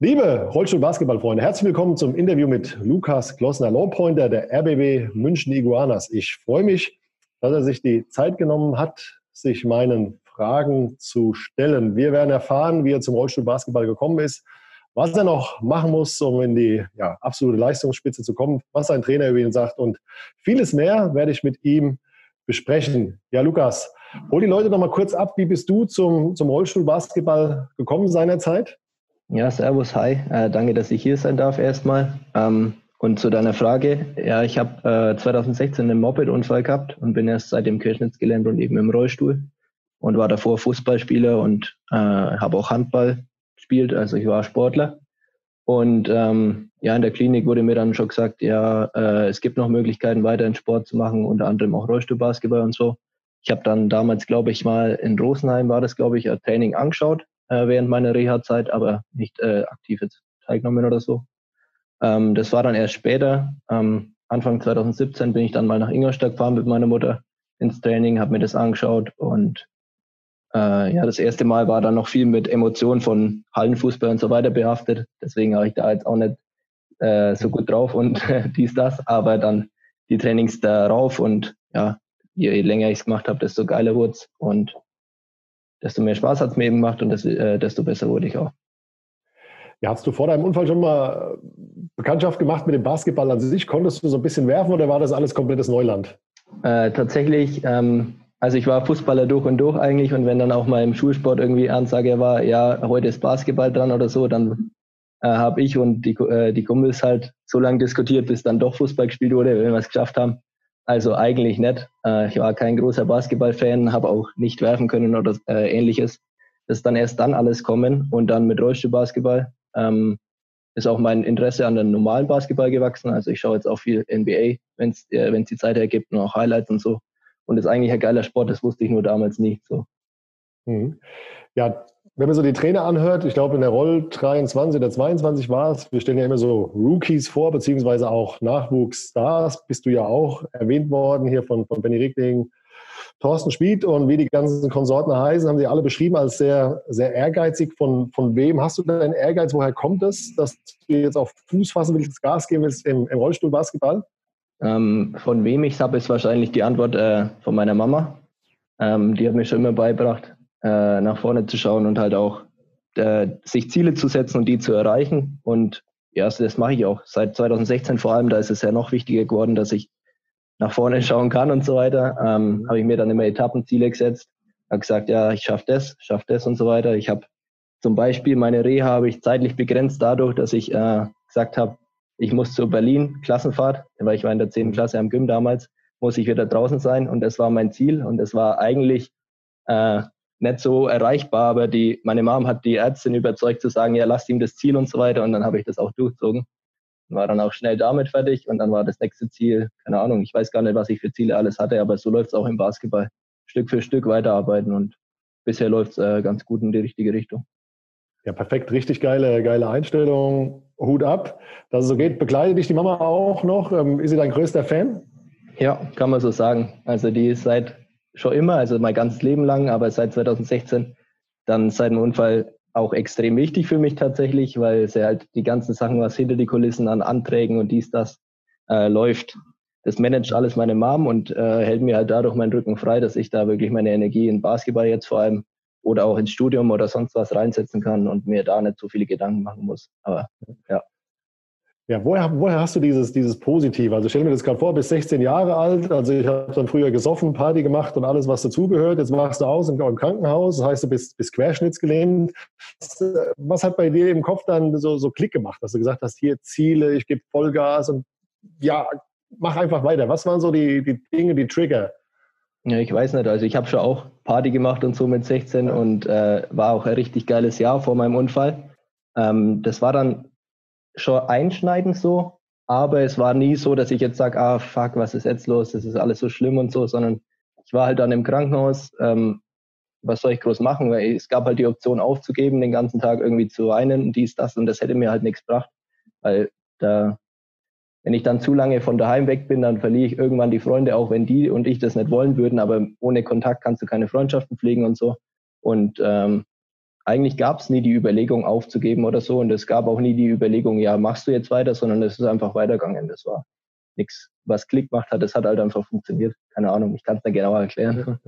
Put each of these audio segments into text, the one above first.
Liebe Rollstuhl-Basketballfreunde, herzlich willkommen zum Interview mit Lukas Klossner, Longpointer der RBB München Iguanas. Ich freue mich, dass er sich die Zeit genommen hat, sich meinen Fragen zu stellen. Wir werden erfahren, wie er zum Rollstuhl-Basketball gekommen ist, was er noch machen muss, um in die ja, absolute Leistungsspitze zu kommen, was sein Trainer über ihn sagt und vieles mehr werde ich mit ihm besprechen. Ja, Lukas, hol die Leute noch mal kurz ab. Wie bist du zum, zum Rollstuhl-Basketball gekommen seinerzeit? Ja, servus, hi. Äh, danke, dass ich hier sein darf erstmal. Ähm, und zu deiner Frage, ja, ich habe äh, 2016 einen Moped-Unfall gehabt und bin erst seitdem querschnittsgelähmt und eben im Rollstuhl und war davor Fußballspieler und äh, habe auch Handball gespielt, also ich war Sportler. Und ähm, ja, in der Klinik wurde mir dann schon gesagt, ja, äh, es gibt noch Möglichkeiten, weiterhin Sport zu machen, unter anderem auch Rollstuhlbasketball und so. Ich habe dann damals, glaube ich, mal in Rosenheim war das, glaube ich, ein Training angeschaut äh, während meiner Reha-Zeit, aber nicht äh, aktiv jetzt teilgenommen oder so. Ähm, das war dann erst später. Ähm, Anfang 2017 bin ich dann mal nach Ingolstadt gefahren mit meiner Mutter ins Training, habe mir das angeschaut und äh, ja, das erste Mal war dann noch viel mit Emotionen von Hallenfußball und so weiter behaftet. Deswegen habe ich da jetzt auch nicht äh, so gut drauf und dies, das, aber dann die Trainings darauf und ja, je länger ich es gemacht habe, desto geiler wurde und desto mehr Spaß hat es mir eben gemacht und das, äh, desto besser wurde ich auch. Ja, hast du vor deinem Unfall schon mal Bekanntschaft gemacht mit dem Basketball an sich? Konntest du so ein bisschen werfen oder war das alles komplettes Neuland? Äh, tatsächlich, ähm, also ich war Fußballer durch und durch eigentlich und wenn dann auch mal im Schulsport irgendwie Ansage war, ja, heute ist Basketball dran oder so, dann äh, habe ich und die, äh, die Kumpels halt so lange diskutiert, bis dann doch Fußball gespielt wurde, wenn wir es geschafft haben. Also eigentlich nicht. Äh, ich war kein großer Basketballfan, habe auch nicht werfen können oder äh, ähnliches. Das ist dann erst dann alles kommen und dann mit Rollstuhlbasketball ähm, ist auch mein Interesse an den normalen Basketball gewachsen. Also ich schaue jetzt auch viel NBA, wenn es äh, wenn's die Zeit ergibt und auch Highlights und so. Und ist eigentlich ein geiler Sport, das wusste ich nur damals nicht so. Mhm. Ja, wenn man so die Trainer anhört, ich glaube in der Roll 23 oder 22 war es, wir stellen ja immer so Rookies vor, beziehungsweise auch Nachwuchsstars, bist du ja auch erwähnt worden hier von, von Benny Rickling, Thorsten Spied und wie die ganzen Konsorten heißen, haben sie alle beschrieben als sehr, sehr ehrgeizig. Von, von wem hast du deinen Ehrgeiz? Woher kommt es, dass du jetzt auf Fuß fassen willst, Gas geben willst im, im Rollstuhlbasketball? Ähm, von wem ich habe, ist wahrscheinlich die Antwort äh, von meiner Mama. Ähm, die hat mir schon immer beigebracht, äh, nach vorne zu schauen und halt auch äh, sich Ziele zu setzen und die zu erreichen. Und ja, das mache ich auch. Seit 2016 vor allem, da ist es ja noch wichtiger geworden, dass ich nach vorne schauen kann und so weiter. Ähm, habe ich mir dann immer Etappenziele gesetzt. Habe gesagt, ja, ich schaffe das, schaffe das und so weiter. Ich habe zum Beispiel meine Reha habe ich zeitlich begrenzt dadurch, dass ich äh, gesagt habe, ich muss zu Berlin, Klassenfahrt, weil ich war in der 10. Klasse am Gym damals, muss ich wieder draußen sein und das war mein Ziel und das war eigentlich äh, nicht so erreichbar, aber die, meine Mom hat die Ärztin überzeugt zu sagen, ja, lasst ihm das Ziel und so weiter und dann habe ich das auch durchzogen. War dann auch schnell damit fertig und dann war das nächste Ziel, keine Ahnung, ich weiß gar nicht, was ich für Ziele alles hatte, aber so läuft es auch im Basketball. Stück für Stück weiterarbeiten und bisher läuft es äh, ganz gut in die richtige Richtung. Ja, perfekt, richtig geile, geile Einstellung. Hut ab, dass es so geht. Begleitet dich die Mama auch noch? Ähm, ist sie dein größter Fan? Ja, kann man so sagen. Also die ist seit schon immer, also mein ganzes Leben lang, aber seit 2016 dann seit dem Unfall auch extrem wichtig für mich tatsächlich, weil sie halt die ganzen Sachen, was hinter die Kulissen an Anträgen und dies, das äh, läuft, das managt alles meine Mom und äh, hält mir halt dadurch meinen Rücken frei, dass ich da wirklich meine Energie in Basketball jetzt vor allem oder auch ins Studium oder sonst was reinsetzen kann und mir da nicht so viele Gedanken machen muss. Aber ja. Ja, woher, woher hast du dieses, dieses Positive? Also stell mir das gerade vor, bis 16 Jahre alt, also ich habe dann früher gesoffen, Party gemacht und alles, was dazugehört. Jetzt machst du aus im, im Krankenhaus, das heißt, du bist, bist querschnittsgelähmt. Was, was, hat bei dir im Kopf dann so, so Klick gemacht, dass du gesagt hast, hier Ziele, ich gebe Vollgas und ja, mach einfach weiter. Was waren so die, die Dinge, die Trigger? Ja, ich weiß nicht. Also ich habe schon auch Party gemacht und so mit 16 und äh, war auch ein richtig geiles Jahr vor meinem Unfall. Ähm, das war dann schon einschneidend so, aber es war nie so, dass ich jetzt sage, ah fuck, was ist jetzt los? Das ist alles so schlimm und so, sondern ich war halt dann im Krankenhaus. Ähm, was soll ich groß machen? Weil es gab halt die Option aufzugeben, den ganzen Tag irgendwie zu weinen, dies, das und das hätte mir halt nichts gebracht, weil da wenn ich dann zu lange von daheim weg bin, dann verliere ich irgendwann die Freunde, auch wenn die und ich das nicht wollen würden. Aber ohne Kontakt kannst du keine Freundschaften pflegen und so. Und ähm, eigentlich gab es nie die Überlegung aufzugeben oder so und es gab auch nie die Überlegung, ja, machst du jetzt weiter, sondern es ist einfach weitergegangen. Das war nichts, was Klick gemacht hat. Das hat halt einfach funktioniert. Keine Ahnung, ich kann es nicht genauer erklären.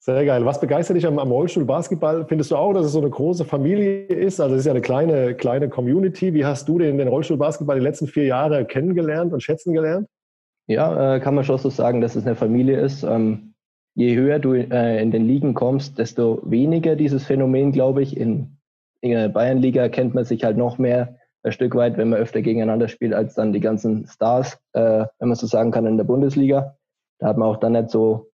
Sehr geil. Was begeistert dich am, am Rollstuhl Basketball? Findest du auch, dass es so eine große Familie ist? Also es ist ja eine kleine, kleine Community. Wie hast du den, den Rollstuhl Basketball die letzten vier Jahre kennengelernt und schätzen gelernt? Ja, äh, kann man schon so sagen, dass es eine Familie ist. Ähm, je höher du äh, in den Ligen kommst, desto weniger dieses Phänomen, glaube ich. In, in der Bayernliga kennt man sich halt noch mehr ein Stück weit, wenn man öfter gegeneinander spielt, als dann die ganzen Stars, äh, wenn man so sagen kann, in der Bundesliga. Da hat man auch dann nicht so,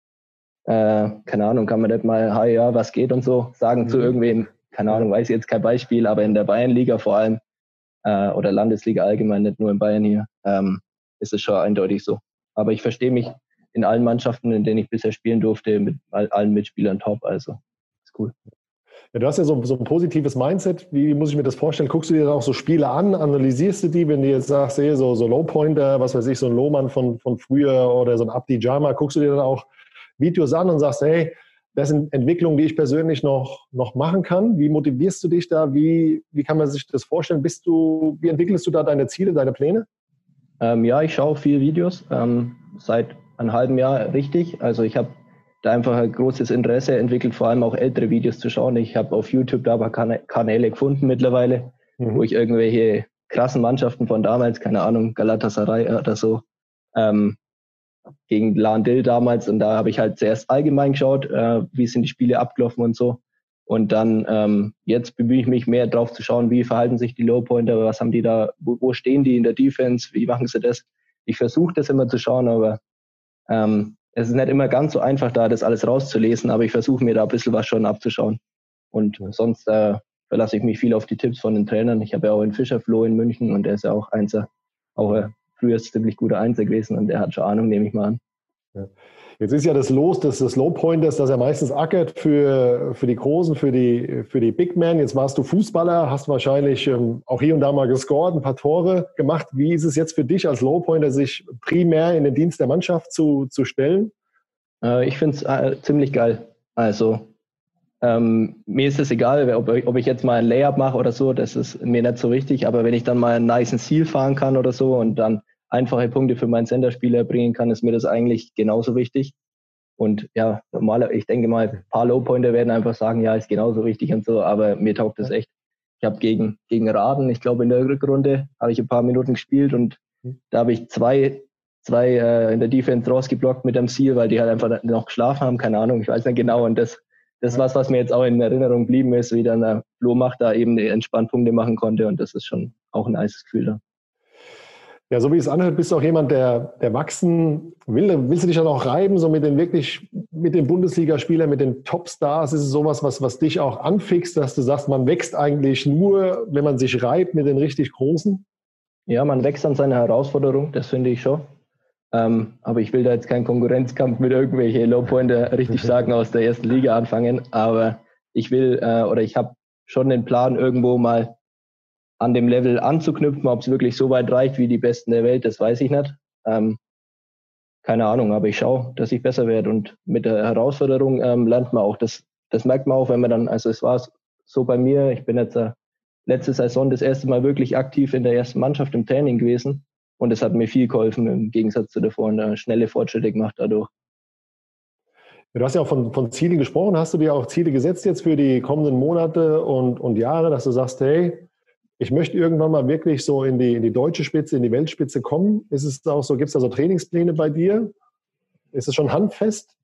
äh, keine Ahnung, kann man nicht mal, hi, ja, was geht und so sagen mhm. zu irgendwem. Keine Ahnung, weiß ich jetzt kein Beispiel, aber in der Bayernliga vor allem äh, oder Landesliga allgemein, nicht nur in Bayern hier, ähm, ist es schon eindeutig so. Aber ich verstehe mich in allen Mannschaften, in denen ich bisher spielen durfte, mit allen Mitspielern top. Also ist cool. Ja, du hast ja so, so, ein positives Mindset. Wie muss ich mir das vorstellen? Guckst du dir dann auch so Spiele an, analysierst du die, wenn du jetzt sagst, hey, so, so Low-Pointer, was weiß ich, so ein Lohmann von, von früher oder so ein Abdi Jama, guckst du dir dann auch Videos an und sagst, hey, das sind Entwicklungen, die ich persönlich noch, noch machen kann. Wie motivierst du dich da? Wie, wie kann man sich das vorstellen? Bist du, wie entwickelst du da deine Ziele, deine Pläne? Ähm, ja, ich schaue viele Videos. Ähm, seit einem halben Jahr richtig. Also ich habe da einfach ein großes Interesse entwickelt, vor allem auch ältere Videos zu schauen. Ich habe auf YouTube da aber Kanäle gefunden mittlerweile, mhm. wo ich irgendwelche krassen Mannschaften von damals, keine Ahnung, Galatasaray oder so, ähm, gegen Landil damals und da habe ich halt zuerst allgemein geschaut, äh, wie sind die Spiele abgelaufen und so. Und dann ähm, jetzt bemühe ich mich mehr drauf zu schauen, wie verhalten sich die Lowpointer, was haben die da, wo, wo stehen die in der Defense, wie machen sie das. Ich versuche das immer zu schauen, aber ähm, es ist nicht immer ganz so einfach, da das alles rauszulesen, aber ich versuche mir da ein bisschen was schon abzuschauen. Und sonst äh, verlasse ich mich viel auf die Tipps von den Trainern. Ich habe ja auch einen Fischer Flo in München und der ist ja auch Einser, auch ein früher ziemlich guter Einser gewesen und der hat schon Ahnung, nehme ich mal an. Ja. Jetzt ist ja das Los des, des Low Pointers, dass er meistens ackert für, für die Großen, für die, für die Big Men. Jetzt warst du Fußballer, hast wahrscheinlich ähm, auch hier und da mal gescored, ein paar Tore gemacht. Wie ist es jetzt für dich als Low Pointer, sich primär in den Dienst der Mannschaft zu, zu stellen? Äh, ich finde es äh, ziemlich geil. Also ähm, mir ist es egal, ob, ob, ich jetzt mal ein Layup mache oder so, das ist mir nicht so wichtig. Aber wenn ich dann mal einen nice Ziel fahren kann oder so und dann einfache Punkte für meinen Senderspieler bringen kann, ist mir das eigentlich genauso wichtig. Und ja, normaler, ich denke mal, ein paar Low-Pointer werden einfach sagen, ja, ist genauso wichtig und so, aber mir taugt das echt. Ich habe gegen, gegen Raden, ich glaube in der Rückrunde, habe ich ein paar Minuten gespielt und da habe ich zwei, zwei äh, in der Defense rausgeblockt mit dem Ziel, weil die halt einfach noch geschlafen haben, keine Ahnung, ich weiß nicht genau. Und das, das ist was, was mir jetzt auch in Erinnerung geblieben ist, wie dann der Flo macht, da eben die Entspannpunkte machen konnte und das ist schon auch ein nice Gefühl da. Ja, so wie es anhört, bist du auch jemand, der, der wachsen will. Willst du dich dann auch reiben, so mit den wirklich, mit den Bundesligaspielern, mit den Topstars? Ist es sowas, was, was dich auch anfixt, dass du sagst, man wächst eigentlich nur, wenn man sich reibt mit den richtig Großen? Ja, man wächst an seiner Herausforderung, das finde ich schon. Ähm, aber ich will da jetzt keinen Konkurrenzkampf mit irgendwelchen Lowpointer richtig sagen aus der ersten Liga anfangen. Aber ich will äh, oder ich habe schon den Plan, irgendwo mal an dem Level anzuknüpfen. Ob es wirklich so weit reicht wie die Besten der Welt, das weiß ich nicht. Ähm, keine Ahnung, aber ich schaue, dass ich besser werde. Und mit der Herausforderung ähm, lernt man auch. Das, das merkt man auch, wenn man dann, also es war so bei mir, ich bin jetzt äh, letzte Saison das erste Mal wirklich aktiv in der ersten Mannschaft im Training gewesen. Und es hat mir viel geholfen im Gegensatz zu davor und äh, schnelle Fortschritte gemacht dadurch. Du hast ja auch von, von Zielen gesprochen. Hast du dir auch Ziele gesetzt jetzt für die kommenden Monate und, und Jahre, dass du sagst, hey, ich möchte irgendwann mal wirklich so in die, in die deutsche Spitze, in die Weltspitze kommen. Ist es auch so, gibt es da so Trainingspläne bei dir? Ist es schon handfest?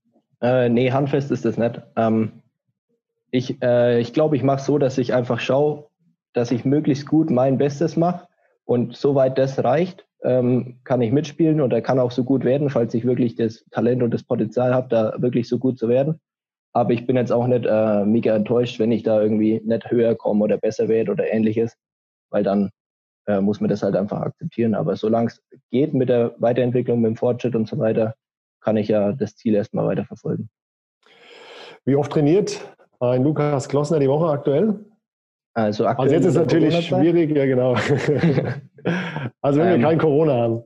Äh, nee, handfest ist es nicht. Ähm, ich äh, ich glaube, ich mache so, dass ich einfach schaue, dass ich möglichst gut mein Bestes mache. Und soweit das reicht, ähm, kann ich mitspielen und er kann auch so gut werden, falls ich wirklich das Talent und das Potenzial habe, da wirklich so gut zu werden. Aber ich bin jetzt auch nicht äh, mega enttäuscht, wenn ich da irgendwie nicht höher komme oder besser werde oder ähnliches weil dann äh, muss man das halt einfach akzeptieren. Aber solange es geht mit der Weiterentwicklung, mit dem Fortschritt und so weiter, kann ich ja das Ziel erstmal weiterverfolgen. Wie oft trainiert ein Lukas Klossner die Woche aktuell? Also, aktuell also jetzt ist es natürlich schwierig, ja genau. also wenn wir ähm, kein Corona haben.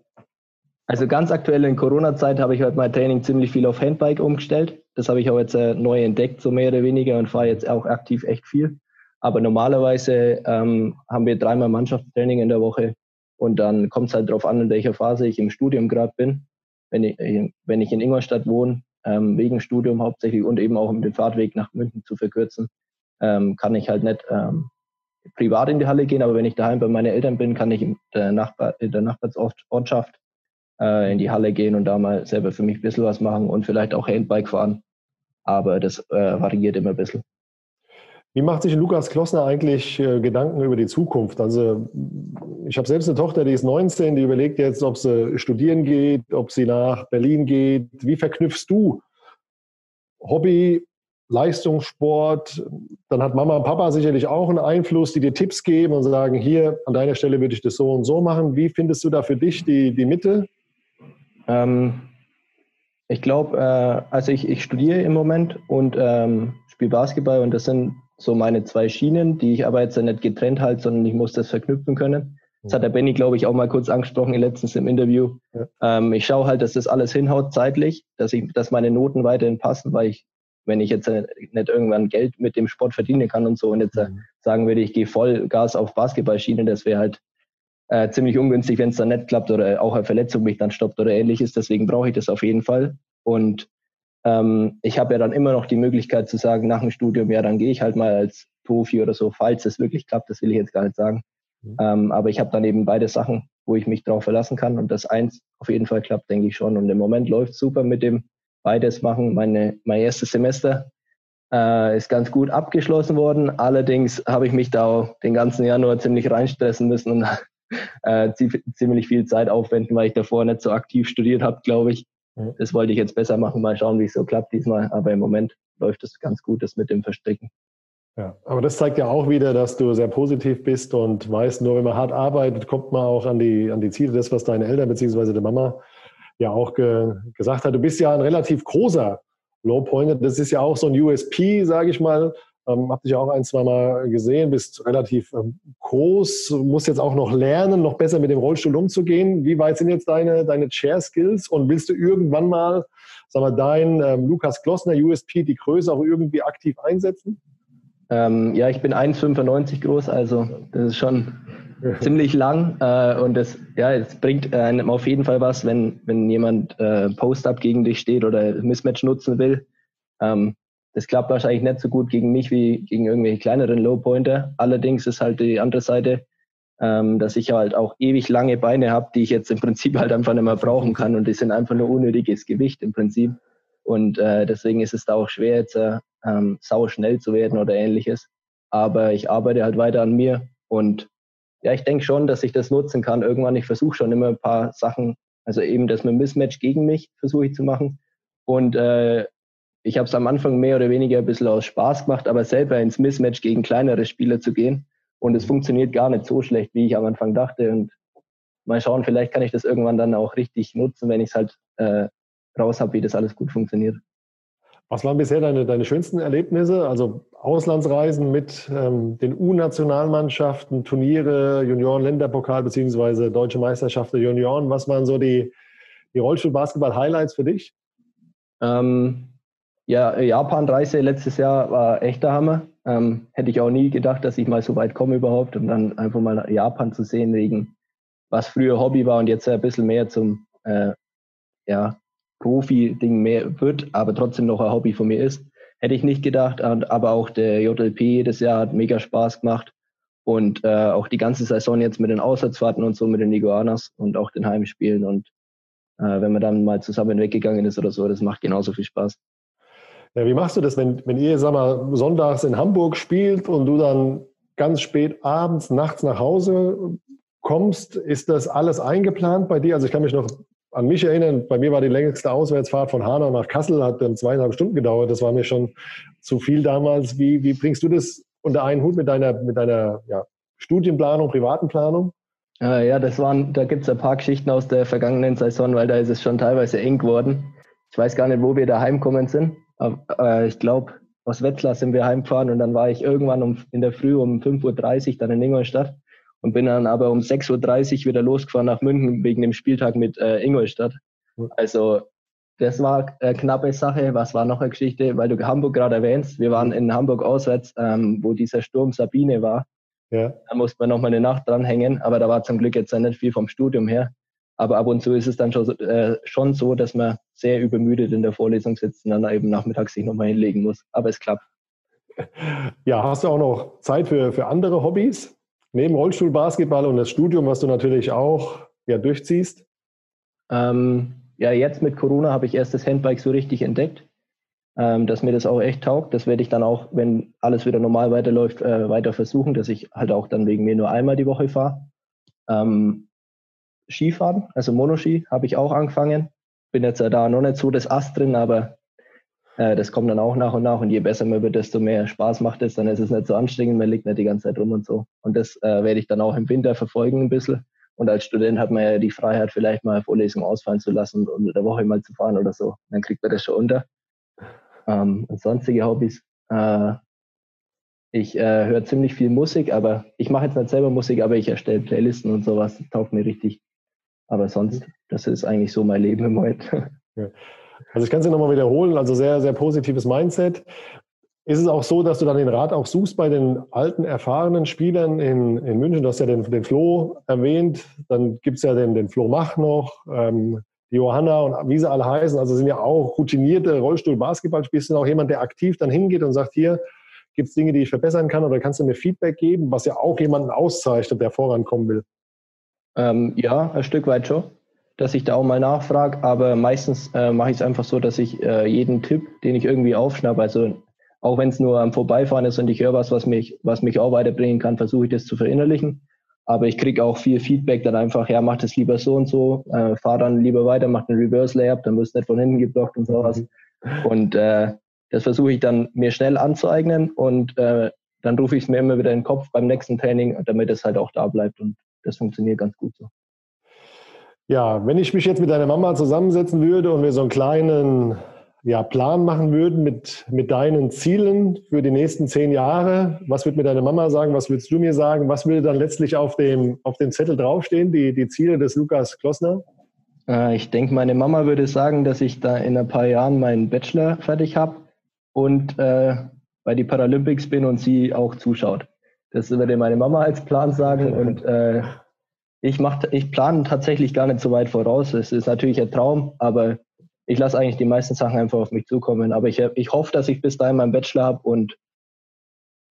Also ganz aktuell in Corona-Zeit habe ich heute mein Training ziemlich viel auf Handbike umgestellt. Das habe ich auch jetzt äh, neu entdeckt, so mehr oder weniger, und fahre jetzt auch aktiv echt viel. Aber normalerweise ähm, haben wir dreimal Mannschaftstraining in der Woche und dann kommt es halt darauf an, in welcher Phase ich im Studium gerade bin. Wenn ich, wenn ich in Ingolstadt wohne, ähm, wegen Studium hauptsächlich und eben auch um den Fahrtweg nach München zu verkürzen, ähm, kann ich halt nicht ähm, privat in die Halle gehen, aber wenn ich daheim bei meinen Eltern bin, kann ich in der, Nachbar, in der Nachbarsortschaft äh, in die Halle gehen und da mal selber für mich ein bisschen was machen und vielleicht auch Handbike fahren. Aber das äh, variiert immer ein bisschen. Wie macht sich Lukas Klossner eigentlich äh, Gedanken über die Zukunft? Also ich habe selbst eine Tochter, die ist 19, die überlegt jetzt, ob sie studieren geht, ob sie nach Berlin geht. Wie verknüpfst du Hobby, Leistungssport? Dann hat Mama und Papa sicherlich auch einen Einfluss, die dir Tipps geben und sagen, hier, an deiner Stelle würde ich das so und so machen. Wie findest du da für dich die, die Mitte? Ähm, ich glaube, äh, also ich, ich studiere im Moment und ähm, spiele Basketball und das sind so meine zwei Schienen, die ich aber jetzt nicht getrennt halte, sondern ich muss das verknüpfen können. Das hat der Benny, glaube ich, auch mal kurz angesprochen letztens im Interview. Ja. Ähm, ich schaue halt, dass das alles hinhaut zeitlich, dass ich, dass meine Noten weiterhin passen, weil ich, wenn ich jetzt nicht irgendwann Geld mit dem Sport verdienen kann und so und jetzt mhm. sagen würde, ich gehe voll Gas auf Basketballschienen, das wäre halt äh, ziemlich ungünstig, wenn es dann nicht klappt oder auch eine Verletzung mich dann stoppt oder ähnliches. Deswegen brauche ich das auf jeden Fall. Und ähm, ich habe ja dann immer noch die Möglichkeit zu sagen, nach dem Studium, ja, dann gehe ich halt mal als Profi oder so, falls es wirklich klappt, das will ich jetzt gar nicht sagen. Mhm. Ähm, aber ich habe dann eben beide Sachen, wo ich mich drauf verlassen kann. Und das eins auf jeden Fall klappt, denke ich schon. Und im Moment läuft super mit dem beides machen. Meine, mein erstes Semester äh, ist ganz gut abgeschlossen worden. Allerdings habe ich mich da auch den ganzen Januar ziemlich reinstressen müssen und äh, ziemlich viel Zeit aufwenden, weil ich davor nicht so aktiv studiert habe, glaube ich. Das wollte ich jetzt besser machen, mal schauen, wie es so klappt diesmal. Aber im Moment läuft es ganz gut, das mit dem Verstricken. Ja, aber das zeigt ja auch wieder, dass du sehr positiv bist und weißt, nur wenn man hart arbeitet, kommt man auch an die, an die Ziele, das, was deine Eltern bzw. deine Mama ja auch ge, gesagt hat. Du bist ja ein relativ großer Low Pointer. Das ist ja auch so ein USP, sage ich mal, ähm, hab dich auch ein, zwei Mal gesehen, bist relativ ähm, groß, musst jetzt auch noch lernen, noch besser mit dem Rollstuhl umzugehen. Wie weit sind jetzt deine, deine Chair-Skills und willst du irgendwann mal, sag mal, dein ähm, Lukas Glossner USP, die Größe auch irgendwie aktiv einsetzen? Ähm, ja, ich bin 1,95 groß, also das ist schon ziemlich lang äh, und das, ja, es bringt einem auf jeden Fall was, wenn, wenn jemand äh, Post-Up gegen dich steht oder Mismatch nutzen will. Ähm, das klappt wahrscheinlich nicht so gut gegen mich wie gegen irgendwelche kleineren Low-Pointer. Allerdings ist halt die andere Seite, ähm, dass ich halt auch ewig lange Beine habe, die ich jetzt im Prinzip halt einfach nicht mehr brauchen kann und die sind einfach nur unnötiges Gewicht im Prinzip. Und äh, deswegen ist es da auch schwer, jetzt äh, ähm, sau schnell zu werden oder ähnliches. Aber ich arbeite halt weiter an mir und ja, ich denke schon, dass ich das nutzen kann. Irgendwann, ich versuche schon immer ein paar Sachen, also eben das mit Mismatch gegen mich versuche ich zu machen. Und äh, ich habe es am Anfang mehr oder weniger ein bisschen aus Spaß gemacht, aber selber ins Mismatch gegen kleinere Spieler zu gehen. Und es funktioniert gar nicht so schlecht, wie ich am Anfang dachte. Und mal schauen, vielleicht kann ich das irgendwann dann auch richtig nutzen, wenn ich es halt äh, raus habe, wie das alles gut funktioniert. Was waren bisher deine, deine schönsten Erlebnisse? Also Auslandsreisen mit ähm, den U-Nationalmannschaften, Turniere, Junioren-Länderpokal beziehungsweise Deutsche Meisterschaft der Junioren. Was waren so die, die Rollstuhl-Basketball-Highlights für dich? Ähm, ja, Japan-Reise letztes Jahr war echt der Hammer. Ähm, hätte ich auch nie gedacht, dass ich mal so weit komme überhaupt und dann einfach mal Japan zu sehen, wegen was früher Hobby war und jetzt ein bisschen mehr zum äh, ja, Profi-Ding mehr wird, aber trotzdem noch ein Hobby von mir ist. Hätte ich nicht gedacht, aber auch der JLP jedes Jahr hat mega Spaß gemacht und äh, auch die ganze Saison jetzt mit den Auswärtsfahrten und so mit den Iguanas und auch den Heimspielen und äh, wenn man dann mal zusammen weggegangen ist oder so, das macht genauso viel Spaß. Ja, wie machst du das, wenn, wenn ihr, sag mal, sonntags in Hamburg spielt und du dann ganz spät abends, nachts nach Hause kommst? Ist das alles eingeplant bei dir? Also ich kann mich noch an mich erinnern, bei mir war die längste Auswärtsfahrt von Hanau nach Kassel, hat dann zweieinhalb Stunden gedauert. Das war mir schon zu viel damals. Wie, wie bringst du das unter einen Hut mit deiner, mit deiner ja, Studienplanung, privaten Planung? Äh, ja, das waren, da gibt es ein paar Geschichten aus der vergangenen Saison, weil da ist es schon teilweise eng geworden. Ich weiß gar nicht, wo wir daheim gekommen sind. Äh, ich glaube, aus Wetzlar sind wir heimgefahren und dann war ich irgendwann um, in der Früh um 5.30 Uhr dann in Ingolstadt und bin dann aber um 6.30 Uhr wieder losgefahren nach München wegen dem Spieltag mit äh, Ingolstadt. Also das war eine knappe Sache. Was war noch eine Geschichte, weil du Hamburg gerade erwähnst? Wir waren in Hamburg auswärts, ähm, wo dieser Sturm Sabine war. Ja. Da musste man noch mal eine Nacht dranhängen, aber da war zum Glück jetzt nicht viel vom Studium her. Aber ab und zu ist es dann schon, äh, schon so, dass man sehr übermüdet in der Vorlesung sitzt und dann eben nachmittags sich nochmal hinlegen muss. Aber es klappt. Ja, hast du auch noch Zeit für, für andere Hobbys? Neben Rollstuhl, Basketball und das Studium, was du natürlich auch ja, durchziehst? Ähm, ja, jetzt mit Corona habe ich erst das Handbike so richtig entdeckt, ähm, dass mir das auch echt taugt. Das werde ich dann auch, wenn alles wieder normal weiterläuft, äh, weiter versuchen, dass ich halt auch dann wegen mir nur einmal die Woche fahre. Ähm, Skifahren, also Monoski, habe ich auch angefangen. Bin jetzt ja da noch nicht so das Ast drin, aber äh, das kommt dann auch nach und nach. Und je besser man wird, desto mehr Spaß macht es. Dann ist es nicht so anstrengend, man liegt nicht die ganze Zeit rum und so. Und das äh, werde ich dann auch im Winter verfolgen ein bisschen. Und als Student hat man ja die Freiheit, vielleicht mal Vorlesungen ausfallen zu lassen und unter der Woche mal zu fahren oder so. Dann kriegt man das schon unter. Ähm, und sonstige Hobbys. Äh, ich äh, höre ziemlich viel Musik, aber ich mache jetzt nicht selber Musik, aber ich erstelle Playlisten und sowas. Das taugt mir richtig. Aber sonst, das ist eigentlich so mein Leben im Moment. Ja. Also ich kann es dir nochmal wiederholen, also sehr, sehr positives Mindset. Ist es auch so, dass du dann den Rat auch suchst bei den alten, erfahrenen Spielern in, in München? Du hast ja den, den Flo erwähnt, dann gibt es ja den, den Flo Mach noch, ähm, die Johanna und wie sie alle heißen. Also sind ja auch routinierte Rollstuhl-Basketballspieler. Du auch jemand, der aktiv dann hingeht und sagt, hier gibt es Dinge, die ich verbessern kann oder kannst du mir Feedback geben, was ja auch jemanden auszeichnet, der vorankommen will? Ähm, ja, ein Stück weit schon dass ich da auch mal nachfrage, aber meistens äh, mache ich es einfach so, dass ich äh, jeden Tipp, den ich irgendwie aufschnappe, also auch wenn es nur am Vorbeifahren ist und ich höre was, was mich, was mich auch weiterbringen kann, versuche ich das zu verinnerlichen. Aber ich kriege auch viel Feedback dann einfach, ja, mach das lieber so und so, äh, fahr dann lieber weiter, mach den Reverse Layup, dann wirst du nicht von hinten geblockt und sowas. Mhm. Und äh, das versuche ich dann mir schnell anzueignen und äh, dann rufe ich es mir immer wieder in den Kopf beim nächsten Training, damit es halt auch da bleibt und das funktioniert ganz gut so. Ja, wenn ich mich jetzt mit deiner Mama zusammensetzen würde und wir so einen kleinen ja, Plan machen würden mit, mit deinen Zielen für die nächsten zehn Jahre, was würde mir deine Mama sagen, was würdest du mir sagen, was würde dann letztlich auf dem, auf dem Zettel draufstehen, die, die Ziele des Lukas Klossner? Äh, ich denke, meine Mama würde sagen, dass ich da in ein paar Jahren meinen Bachelor fertig habe und äh, bei die Paralympics bin und sie auch zuschaut. Das würde meine Mama als Plan sagen und äh, ich, mach, ich plane tatsächlich gar nicht so weit voraus. Es ist natürlich ein Traum, aber ich lasse eigentlich die meisten Sachen einfach auf mich zukommen. Aber ich, ich hoffe, dass ich bis dahin meinen Bachelor habe und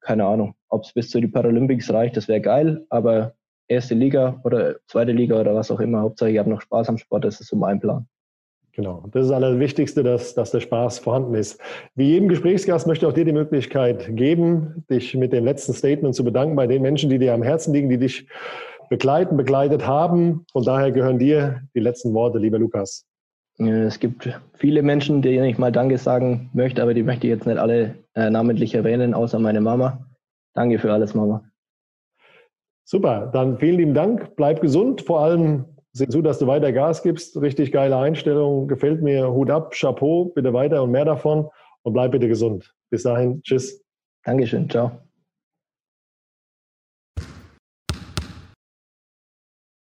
keine Ahnung, ob es bis zu die Paralympics reicht, das wäre geil. Aber erste Liga oder zweite Liga oder was auch immer, Hauptsache ich habe noch Spaß am Sport, das ist so mein Plan. Genau, das ist das Allerwichtigste, dass, dass der Spaß vorhanden ist. Wie jedem Gesprächsgast möchte ich auch dir die Möglichkeit geben, dich mit dem letzten Statement zu bedanken bei den Menschen, die dir am Herzen liegen, die dich begleiten, begleitet haben. Von daher gehören dir die letzten Worte, lieber Lukas. Es gibt viele Menschen, denen ich mal Danke sagen möchte, aber die möchte ich jetzt nicht alle äh, namentlich erwähnen, außer meine Mama. Danke für alles, Mama. Super, dann vielen lieben Dank. Bleib gesund. Vor allem sieh zu, dass du weiter Gas gibst. Richtig geile Einstellung. Gefällt mir. Hut ab, Chapeau. Bitte weiter und mehr davon. Und bleib bitte gesund. Bis dahin. Tschüss. Dankeschön. Ciao.